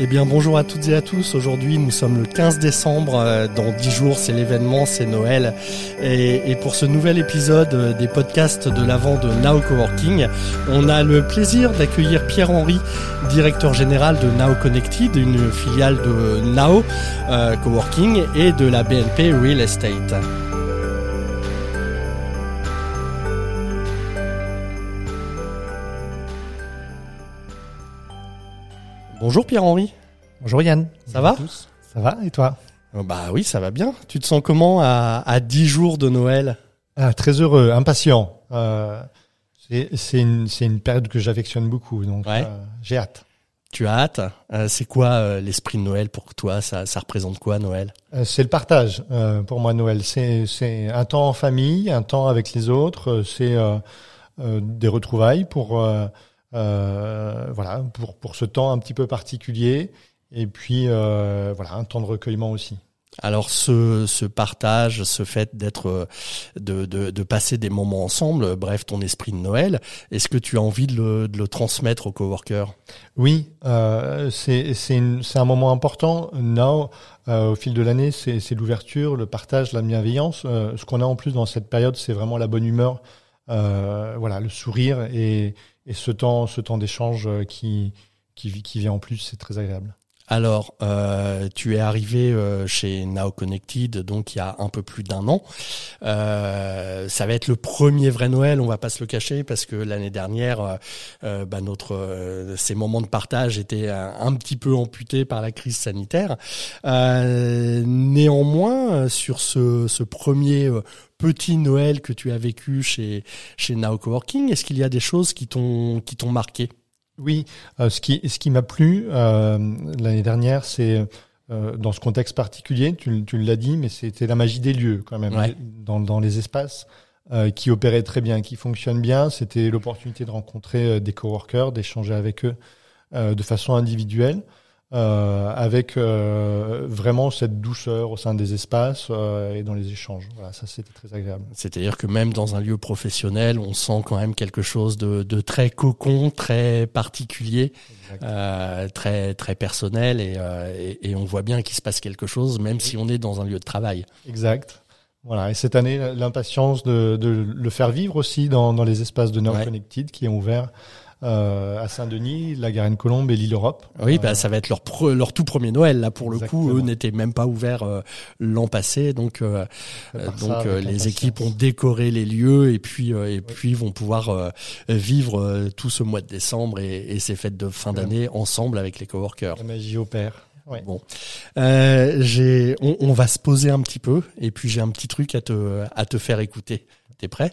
Eh bien bonjour à toutes et à tous. Aujourd'hui nous sommes le 15 décembre. Euh, dans 10 jours c'est l'événement, c'est Noël. Et, pour ce nouvel épisode euh, des podcasts de l'avant de Now Coworking, on a le plaisir d'accueillir Pierre-Henri, directeur général de Now Connected, une filiale de Now euh, Coworking et de la BNP Real Estate. Bonjour Pierre-Henri. Bonjour Yann. Ça va Ça va et toi? Oh, Bah oui, ça va bien. Tu te sens comment à, à 10 jours de Noël? Ah, Très heureux, impatient. Euh, c'est une, une, période que j'affectionne beaucoup, donc euh, j'ai hâte. Tu as hâte? Euh, C'est quoi l'esprit de Noël pour toi? Ça, ça représente quoi Noël? C'est le partage pour moi Noël. C'est un temps en famille, un temps avec les autres. C'est des retrouvailles pour voilà, pour, pour ce temps un petit peu particulier. Et puis, euh, voilà, un temps de recueillement aussi. Alors ce, ce partage, ce fait d'être, de, de, de, passer des moments ensemble, bref, ton esprit de Noël, est-ce que tu as envie de le, de le transmettre aux coworkers? Oui, euh, c'est un moment important. Now, euh, au fil de l'année, c'est l'ouverture, le partage, la bienveillance. Euh, ce qu'on a en plus dans cette période, c'est vraiment la bonne humeur, euh, voilà, le sourire et, et ce temps, ce temps d'échange euh, qui, qui, qui vient en plus, c'est très agréable. Alors, euh, tu es arrivé euh, chez Now Connected, donc il y a un peu plus d'un an. Euh, ça va être le premier vrai Noël, on va pas se le cacher, parce que l'année dernière, bah, notre ces moments de partage étaient un, petit peu amputés par la crise sanitaire. néanmoins, sur ce, ce premier petit Noël que tu as vécu chez chez Now Coworking, est-ce qu'il y a des choses qui t'ont qui t'ont marqué? Oui, euh, ce qui ce qui m'a plu euh, l'année dernière, c'est euh, dans ce contexte particulier, tu, tu l'as dit, mais c'était la magie des lieux quand même dans dans les espaces. qui opéraient très bien, qui fonctionnent bien. C'était l'opportunité de rencontrer des coworkers, d'échanger avec eux de façon individuelle. Euh, avec euh, vraiment cette douceur au sein des espaces euh, et dans les échanges. Voilà, ça c'était très agréable. C'est-à-dire que même dans un lieu professionnel, on sent quand même quelque chose de, de très cocon, très particulier, euh, très très personnel et, et, et, on voit bien qu'il se passe quelque chose, même si on est dans un lieu de travail. Exact. Voilà, et cette année, l'impatience de, de, le faire vivre aussi dans, dans les espaces de Nord Connected qui ont ouvert euh, à Saint-Denis, la Garenne-Colombe et l'île Europe. Oui, bah, ça va être leur, leur tout premier Noël. Là, pour le coup, eux n'étaient même pas ouverts euh, l'an passé, donc euh, donc les équipes ont décoré les lieux et puis et puis vont pouvoir vivre tout ce mois de décembre et, et ces fêtes de fin d'année ensemble avec les coworkers. La magie opère. Ouais. Bon, euh, j'ai, on, on, va se poser un petit peu et puis j'ai un petit truc à te à te faire écouter. T'es prêt?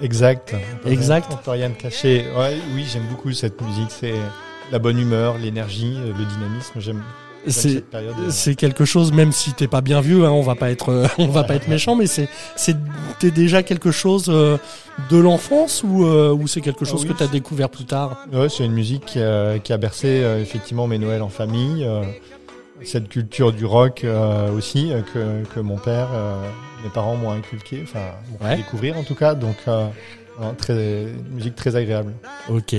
Exact. Exact. On peut rien cacher. Ouais, oui, j'aime beaucoup cette musique. C'est la bonne humeur, l'énergie, le dynamisme. J'aime c'est euh. c'est quelque chose même si t'es pas bien vieux hein, on va pas être euh, on va pas être méchant mais c'est c'est t'es déjà quelque chose euh, de l'enfance ou ou c'est quelque chose que tu as découvert plus tard? Ouais c'est une musique qui a, qui a bercé effectivement mes Noëls en famille cette culture du rock aussi que que mon père mes parents m'ont inculqué enfin m'ont découvrir en tout cas donc très musique très agréable ok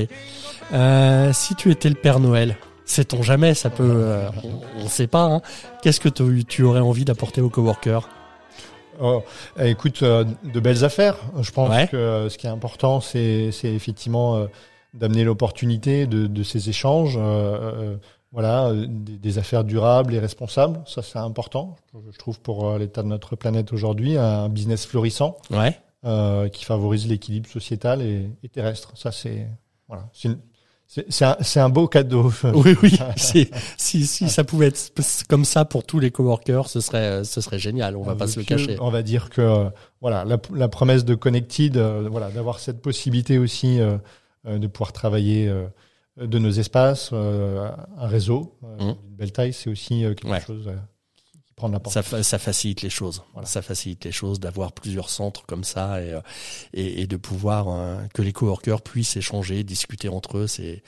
si tu étais le Père Noël Sait-on jamais, ça peut, euh, on ne sait pas. Hein. Qu'est-ce que tu aurais envie d'apporter aux coworkers oh, eh, Écoute, euh, de belles affaires. Je pense que euh, ce qui est important, c'est effectivement d'amener l'opportunité de, de, ces échanges. Voilà, des, des, affaires durables et responsables, ça c'est important, je trouve, pour l'état de notre planète aujourd'hui, un business florissant ouais. qui favorise l'équilibre sociétal et, et terrestre. Ça c'est voilà, c'est un, un, beau cadeau. Oui, oui. si, si, si ça pouvait être comme ça pour tous les coworkers, ce serait, ce serait génial. On va pas se le cacher. On va dire que voilà, la, la promesse de Connected, voilà, d'avoir cette possibilité aussi de pouvoir travailler de nos espaces, un réseau, mmh. une belle taille, c'est aussi quelque chose ça, ça, facilite les choses. Voilà. Ça facilite les choses d'avoir plusieurs centres comme ça et, euh, et, et de pouvoir euh, que les coworkers puissent échanger, discuter entre eux. C'est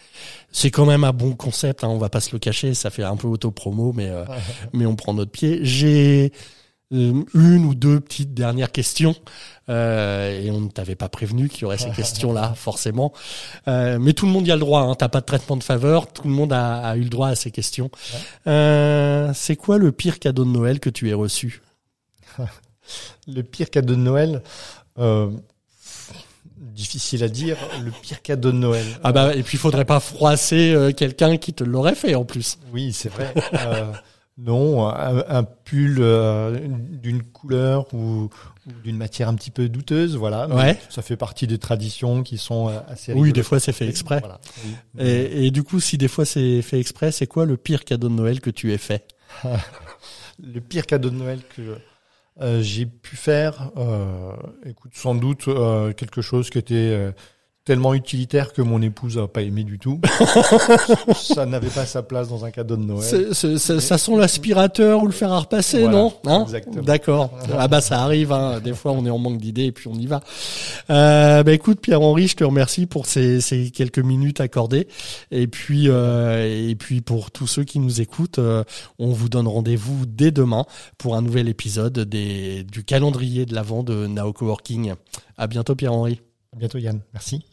c'est quand même un bon concept. Hein, on va pas se le cacher. Ça fait un peu auto-promo, mais euh, mais on prend notre pied. J'ai euh, une ou deux petites dernières questions. Euh, et on ne t'avait pas prévenu qu'il y aurait ces questions-là, forcément. Euh, mais tout le monde y a le droit. Hein. T'as pas de traitement de faveur. Tout le monde a, a eu le droit à ces questions. Euh, c'est quoi le pire cadeau de Noël que tu aies reçu? Le pire cadeau de Noël. Euh, difficile à dire. Le pire cadeau de Noël. Ah bah et puis il faudrait pas froisser quelqu'un qui te l'aurait fait en plus. Oui, c'est vrai. Non, un, pull euh, d'une couleur ou, d'une matière un petit peu douteuse, voilà. Ouais. Ça fait partie des traditions qui sont euh, assez. Oui, des fois c'est fait exprès. Et, et, du coup, si des fois c'est fait exprès, c'est quoi le pire cadeau de Noël que tu aies fait? Le pire cadeau de Noël que euh, j'ai pu faire, écoute, sans doute quelque chose qui était tellement utilitaire que mon épouse a pas aimé du tout. ça n'avait pas sa place dans un cadeau de Noël. ça sent l'aspirateur ou le fer à repasser, non hein D'accord. Ah bah ça arrive. Hein. Des fois, on est en manque d'idées et puis on y va. Euh, bah écoute, Pierre-Henri, je te remercie pour ces, ces, quelques minutes accordées. Et puis, euh, et puis pour tous ceux qui nous écoutent, euh, on vous donne rendez-vous dès demain pour un nouvel épisode des, du calendrier de l'avant de Nao Coworking. À bientôt, Pierre-Henri. À bientôt, Yann. Merci.